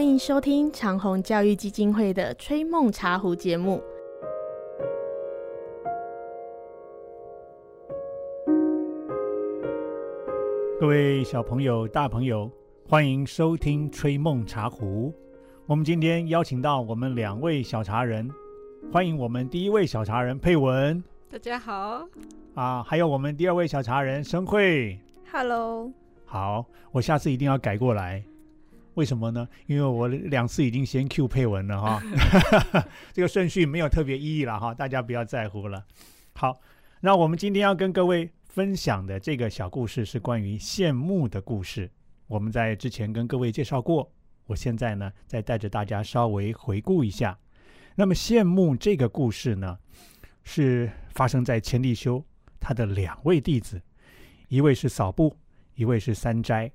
欢迎收听长虹教育基金会的《吹梦茶壶》节目。各位小朋友、大朋友，欢迎收听《吹梦茶壶》。我们今天邀请到我们两位小茶人，欢迎我们第一位小茶人佩文大家好，啊，还有我们第二位小茶人申慧。Hello，好，我下次一定要改过来。为什么呢？因为我两次已经先 Q 配文了哈，这个顺序没有特别意义了哈，大家不要在乎了。好，那我们今天要跟各位分享的这个小故事是关于羡慕的故事。我们在之前跟各位介绍过，我现在呢再带着大家稍微回顾一下。那么羡慕这个故事呢，是发生在千利休他的两位弟子，一位是扫部，一位是三斋。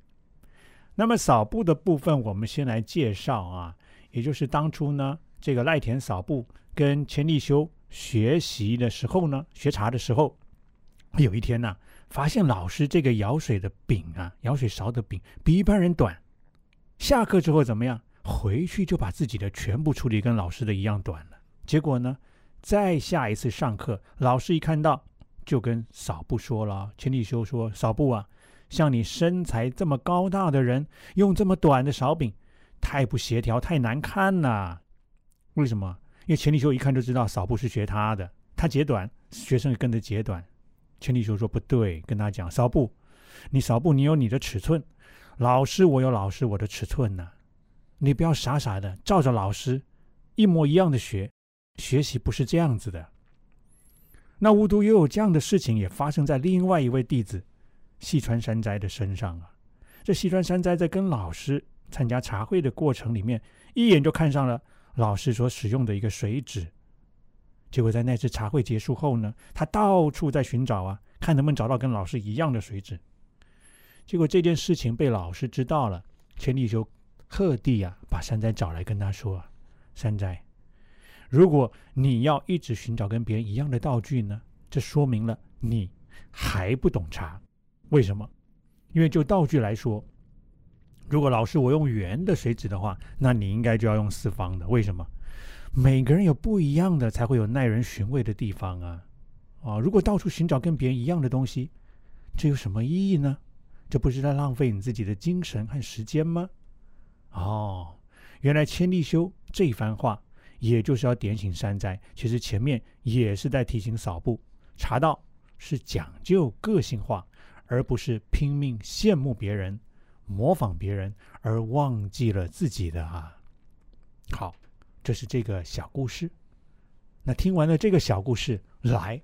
那么扫布的部分，我们先来介绍啊，也就是当初呢，这个赖田扫布跟千利休学习的时候呢，学茶的时候，有一天呢、发现老师这个舀水的柄啊，舀水勺的柄比一般人短。下课之后怎么样？回去就把自己的全部处理跟老师的一样短了。结果呢，再下一次上课，老师一看到，就跟扫部说了，千利休说：“扫布啊，像你身材这么高大的人，用这么短的勺柄，太不协调，太难看了。为什么？因为钱利休一看就知道扫部是学他的，他截短，学生也跟着截短。钱利休说不对，跟他讲：扫部，你扫部你有你的尺寸，老师我有老师我的尺寸呢、你不要傻傻的照着老师一模一样的学，学习不是这样子的。那无独有，这样的事情也发生在另外一位弟子细川山斋的身上啊。这细川山斋在跟老师参加茶会的过程里面，一眼就看上了老师所使用的一个水纸。结果在那次茶会结束后呢，他到处在寻找啊，看能不能找到跟老师一样的水纸。结果这件事情被老师知道了，千利休特地啊把山斋找来跟他说：“山斋，如果你要一直寻找跟别人一样的道具呢，这说明了你还不懂茶。为什么？因为就道具来说，如果老师我用圆的水纸的话，那你应该就要用四方的。为什么？每个人有不一样的，才会有耐人寻味的地方啊！啊，如果到处寻找跟别人一样的东西，这有什么意义呢？这不是在浪费你自己的精神和时间吗？哦，原来千利休这一番话，也就是要点醒山斋。其实前面也是在提醒扫部，茶道是讲究个性化，而不是拼命羡慕别人、模仿别人，而忘记了自己的啊。好，这是这个小故事。那听完了这个小故事，来，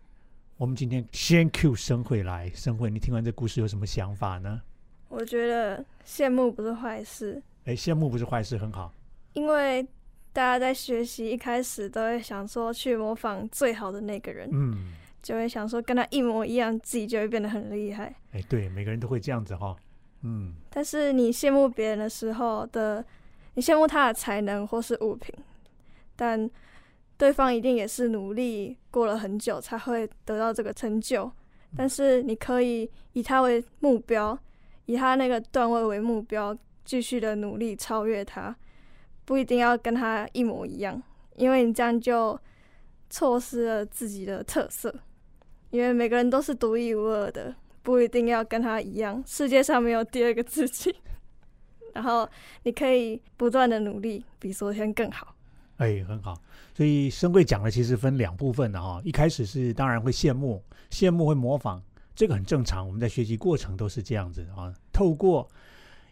我们今天先 Q 生慧来。生慧，你听完这故事有什么想法呢？我觉得羡慕不是坏事，哎，羡慕不是坏事，很好。因为大家在学习一开始都会想说去模仿最好的那个人，嗯，就会想说跟他一模一样，自己就会变得很厉害。哎，对，每个人都会这样子哈、嗯，但是你羡慕别人的时候的，你羡慕他的才能或是物品，但对方一定也是努力过了很久才会得到这个成就。但是你可以以他为目标，以他那个段位为目标，继续的努力超越他，不一定要跟他一模一样，因为你这样就错失了自己的特色。因为每个人都是独一无二的，不一定要跟他一样，世界上没有第二个自己。然后你可以不断的努力，比昨天更好。哎，很好。所以生贵讲的其实分两部分的哈、一开始是当然会羡慕，羡慕会模仿，这个很正常。我们在学习过程都是这样子啊。透过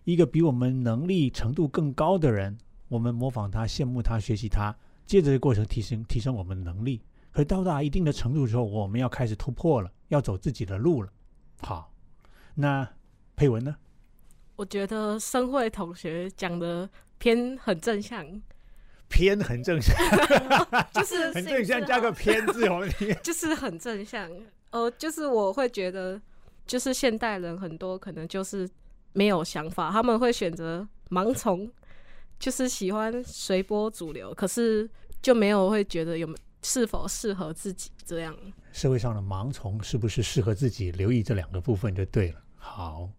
一个比我们能力程度更高的人，我们模仿他、羡慕他、学习他，借着这个过程提升提升我们的能力。可是到达一定的程度之后，我们要开始突破了，要走自己的路了。好，那佩文呢？我觉得申慧同学讲的偏很正向，偏很正向，就是 很正向，加个偏字，我们听。就是很正向。呃，就是我会觉得，就是现代人很多可能就是没有想法，他们会选择盲从，就是喜欢随波逐流，可是就没有会觉得有是否适合自己这样。社会上的盲从是不是适合自己？留意这两个部分就对了。好，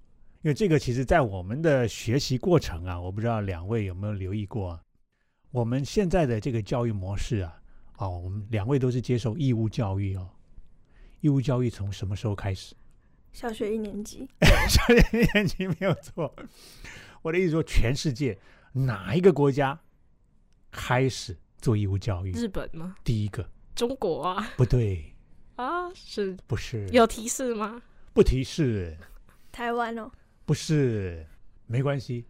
因为这个其实在我们的学习过程啊，我不知道两位有没有留意过、啊，我们现在的这个教育模式啊，哦，我们两位都是接受义务教育哦。义务教育从什么时候开始？小学一年级，小学一年级没有错。我的意思说，全世界哪一个国家开始做义务教育？日本吗？第一个中国啊不对，啊，是不是有提示吗？不提示，台湾哦，不是，没关系。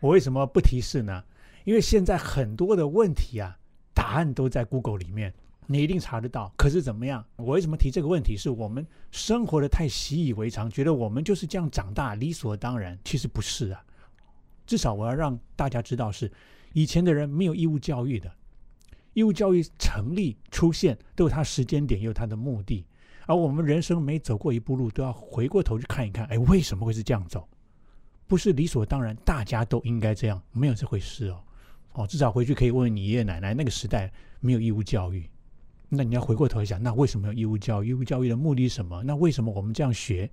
我为什么不提示呢？因为现在很多的问题啊，答案都在 Google 里面，你一定查得到。可是怎么样？我为什么提这个问题？是我们生活的太习以为常，觉得我们就是这样长大，理所当然。其实不是啊。至少我要让大家知道是，以前的人没有义务教育的，义务教育成立出现都有它时间点，也有它的目的。而我们人生每走过一步路，都要回过头去看一看，哎，为什么会是这样走？不是理所当然，大家都应该这样，没有这回事哦。哦，至少回去可以问问你爷爷奶奶，那个时代没有义务教育，那你要回过头想，那为什么有义务教育？义务教育的目的是什么？那为什么我们这样学？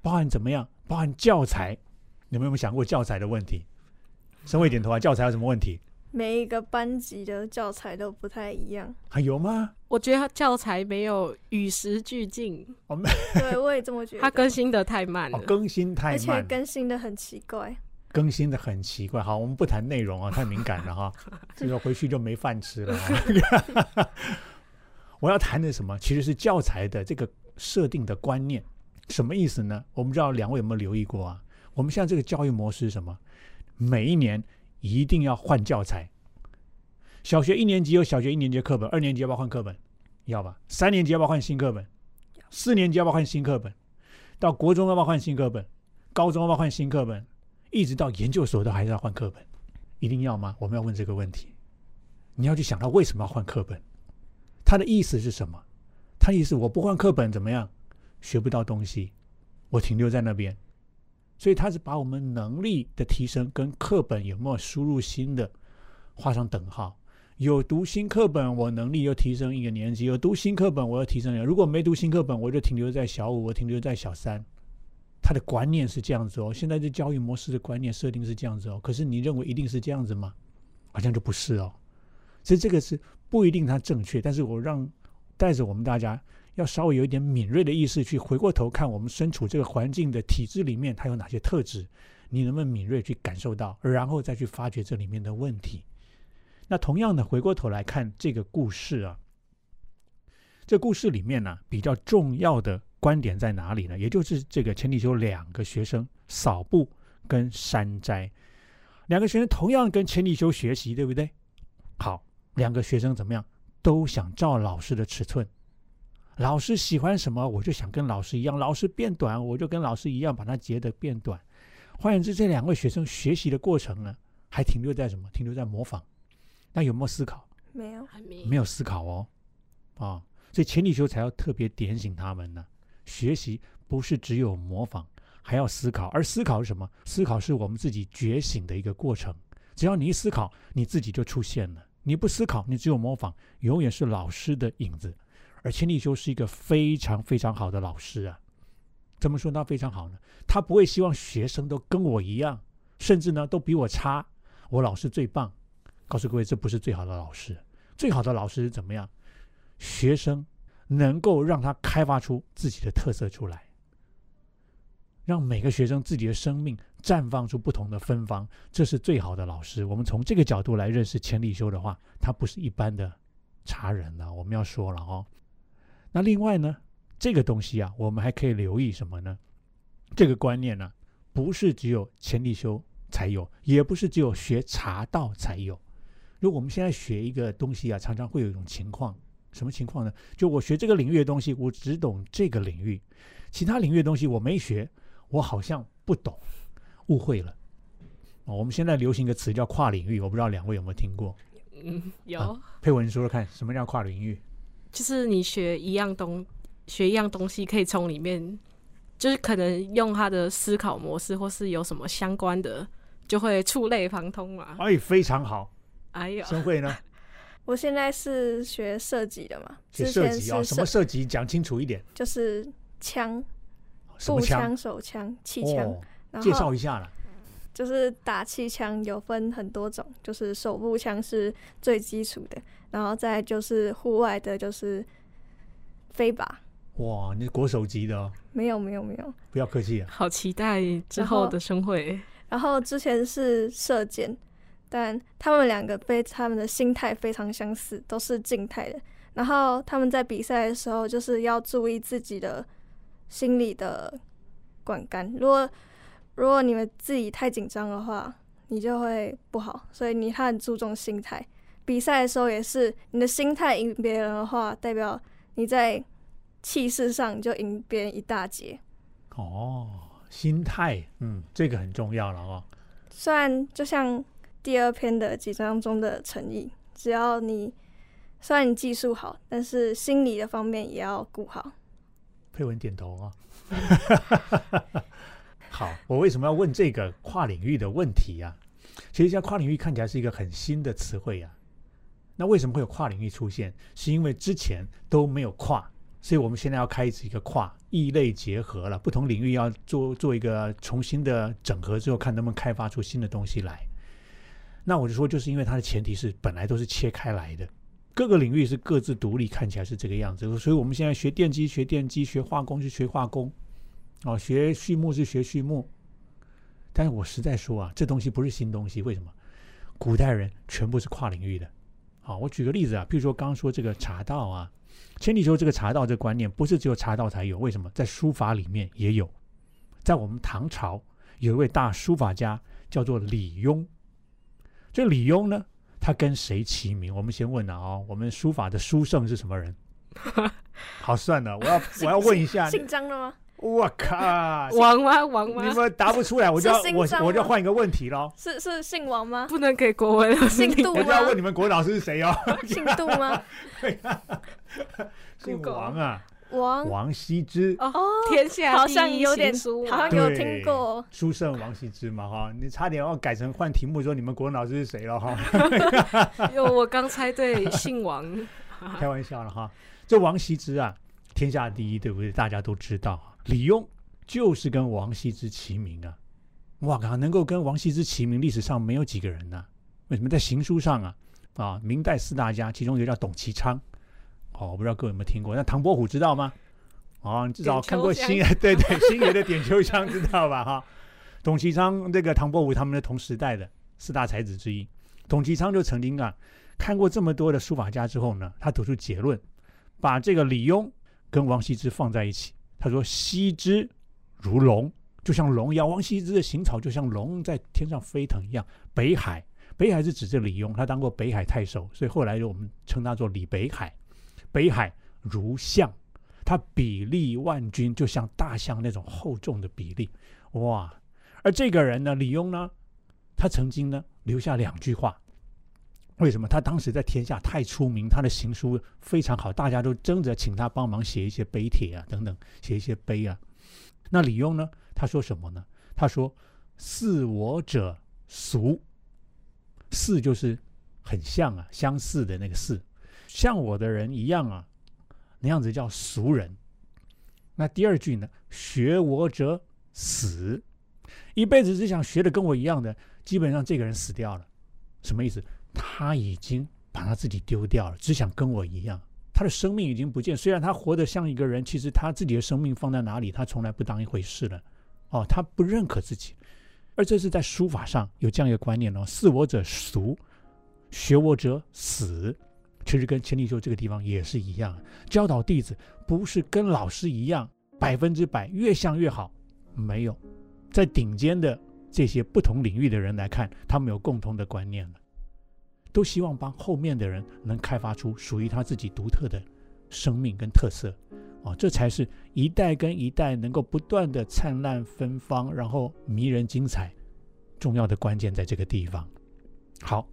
包含怎么样？包含教材，你们有没有想过教材的问题？稍微点头啊，教材有什么问题？每一个班级的教材都不太一样。还有吗？我觉得教材没有与时俱进，哦 对，我也这么觉得。它更新的太慢了，哦，更新太而且，更新的很奇怪。更新的很奇怪。好，我们不谈内容啊，太敏感了哈，这个回去就没饭吃了哈。我要谈的什么？其实是教材的这个设定的观念，什么意思呢？我们不知道两位有没有留意过啊？我们现在这个教育模式是什么？每一年一定要换教材。小学一年级有小学一年级课本，二年级要不要换课本？要吧。三年级要不要换新课本？四年级要不要换新课本？到国中要不要换新课本？高中要不要换新课本？一直到研究所都还是要换课本，一定要吗？我们要问这个问题。你要去想到为什么要换课本，他的意思是什么？他意思我不换课本怎么样？学不到东西，我停留在那边。所以它是把我们能力的提升跟课本有没有输入新的画上等号。有读新课本，我能力又提升一个年级；有读新课本，我又提升了。如果没读新课本，我就停留在小五，我停留在小三。他的观念是这样子哦，现在这教育模式的观念设定是这样子哦。可是你认为一定是这样子吗？好像就不是哦。所以这个是不一定它正确，但是我让带着我们大家要稍微有一点敏锐的意识去回过头看，我们身处这个环境的体制里面，它有哪些特质？你能不能敏锐去感受到，然后再去发掘这里面的问题？那同样的，回过头来看这个故事啊，这故事里面呢、比较重要的观点在哪里呢？也就是这个陈立修两个学生扫步跟山斋，两个学生同样跟陈立修学习，对不对？好，两个学生怎么样？都想照老师的尺寸。老师喜欢什么，我就想跟老师一样。老师变短，我就跟老师一样把它截得变短。换言之，这两位学生学习的过程呢，还停留在什么？停留在模仿。那有没有思考？没有，还没没有思考哦，啊，所以前提修才要特别点醒他们呢。学习不是只有模仿，还要思考。而思考是什么？思考是我们自己觉醒的一个过程。只要你一思考，你自己就出现了。你不思考，你只有模仿，永远是老师的影子。而千利休是一个非常非常好的老师啊。怎么说他非常好呢？他不会希望学生都跟我一样，甚至呢都比我差。我老师最棒。告诉各位，这不是最好的老师。最好的老师是怎么样？学生能够让他开发出自己的特色出来，让每个学生自己的生命绽放出不同的芬芳，这是最好的老师。我们从这个角度来认识千利休的话，他不是一般的茶人了、我们要说了哦。那另外呢，这个东西啊，我们还可以留意什么呢？这个观念呢，不是只有前立修才有，也不是只有学茶道才有。如果我们现在学一个东西啊，常常会有一种情况，什么情况呢？就我学这个领域的东西，我只懂这个领域，其他领域的东西我没学，我好像不懂，误会了。哦，我们现在流行一个词叫跨领域，我不知道两位有没有听过？嗯有，啊佩文说说看，什么叫跨领域？就是你学一样东学一样东西，可以从里面，就是可能用他的思考模式，或是有什么相关的，就会触类旁通嘛。哎，非常好。哎呦，申慧呢？我现在是学设计的嘛，学之前射击哦，是什么设计？讲清楚一点。就是枪、步枪、手枪、气枪。哦，然介绍一下啦。就是打气枪有分很多种，就是手步枪是最基础的，然后再就是户外的，就是飞靶。哇，你是国手级的哦，没有没有没有，不要客气啊。好期待之后的生会。然后之前是射箭，但他们两个被他们的心态非常相似，都是静态的。然后他们在比赛的时候，就是要注意自己的心理的管干。如果如果你们自己太紧张的话，你就会不好。所以你他很注重心态。比赛的时候也是，你的心态赢别人的话，代表你在气势上就赢别人一大截。哦，心态，嗯，这个很重要了哦。虽然就像第二篇的几章中的诚意，只要你虽然你技术好，但是心理的方面也要顾好。佩文点头啊。好，我为什么要问这个跨领域的问题呀、其实像跨领域看起来是一个很新的词汇呀。那为什么会有跨领域出现？是因为之前都没有跨，所以我们现在要开始一个跨异类结合了，不同领域要做做一个重新的整合之后，看能不能开发出新的东西来。那我就说，就是因为它的前提是本来都是切开来的，各个领域是各自独立，看起来是这个样子。所以我们现在学电机学电机，学化工是学化工，哦，学畜牧是学畜牧。但是我实在说啊，这东西不是新东西，为什么？古代人全部是跨领域的。好，我举个例子啊，譬如说刚刚说这个茶道啊，千里说这个茶道这个观念不是只有茶道才有，为什么？在书法里面也有，在我们唐朝有一位大书法家叫做李邕。这李邕呢，他跟谁齐名？我们先问了啊、我们书法的书圣是什么人？好，算了，我要我要问一下，姓张的吗？我靠，王吗？王吗？你们答不出来，我就要我我就要换一个问题喽。是是姓王吗？不能给国文。姓杜我就要问？你们国老师是谁哦？姓杜吗？姓王啊，王王羲之，哦，哦，天下好第一像有点熟好像有听过书圣王羲之嘛哈，你差点要改成换题目说你们国文老师是谁了哈，因为我刚猜对，姓王。开玩笑了哈。这王羲之啊，天下第一，对不对？大家都知道，李邕就是跟王羲之齐名啊。哇靠，能够跟王羲之齐名，历史上没有几个人呢、为什么在行书上啊？啊，明代四大家，其中一个叫董其昌。哦，我不知道各位有没有听过？那唐伯虎知道吗？哦，你至少看过香星爷，对对，星爷的点秋香知道吧？哈，董其昌这个唐伯虎他们的同时代的四大才子之一。董其昌就曾经啊看过这么多的书法家之后呢，他得出结论，把这个李邕跟王羲之放在一起。他说：“羲之如龙，就像龙一样。王羲之的行草就像龙在天上飞腾一样。北海，北海是指这李邕，他当过北海太守，所以后来我们称他做李北海。北海如象，他比例万钧，就像大象那种厚重的比例。哇！而这个人呢，李邕呢，他曾经呢留下两句话。为什么？他当时在天下太出名，他的行书非常好，大家都争着请他帮忙写一些碑帖啊，等等，写一些碑啊。那李邕呢？他说什么呢？他说：“似我者俗，似就是很像啊，相似的那个似，像我的人一样啊，那样子叫俗人。”那第二句呢？“学我者死，一辈子只想学的跟我一样的，基本上这个人死掉了。什么意思？他已经把他自己丢掉了，只想跟我一样。他的生命已经不见，虽然他活得像一个人，其实他自己的生命放在哪里，他从来不当一回事了。哦，他不认可自己，而这是在书法上有这样一个观念哦：似我者俗，学我者死。其实跟千里修这个地方也是一样，教导弟子不是跟老师一样百分之百越像越好，没有，在顶尖的这些不同领域的人来看，他们有共同的观念了。都希望帮后面的人能开发出属于他自己独特的生命跟特色，哦，这才是一代跟一代能够不断的灿烂芬芳，然后迷人精彩，重要的关键在这个地方。好，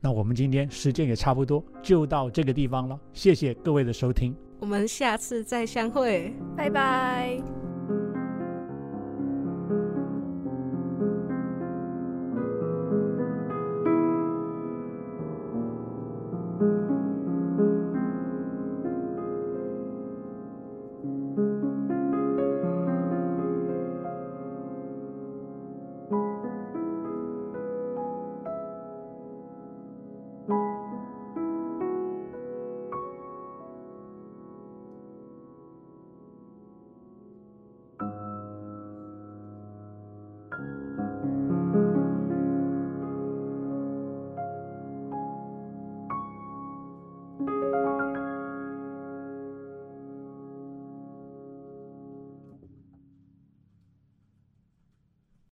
那我们今天时间也差不多，就到这个地方了，谢谢各位的收听。我们下次再相会。拜拜。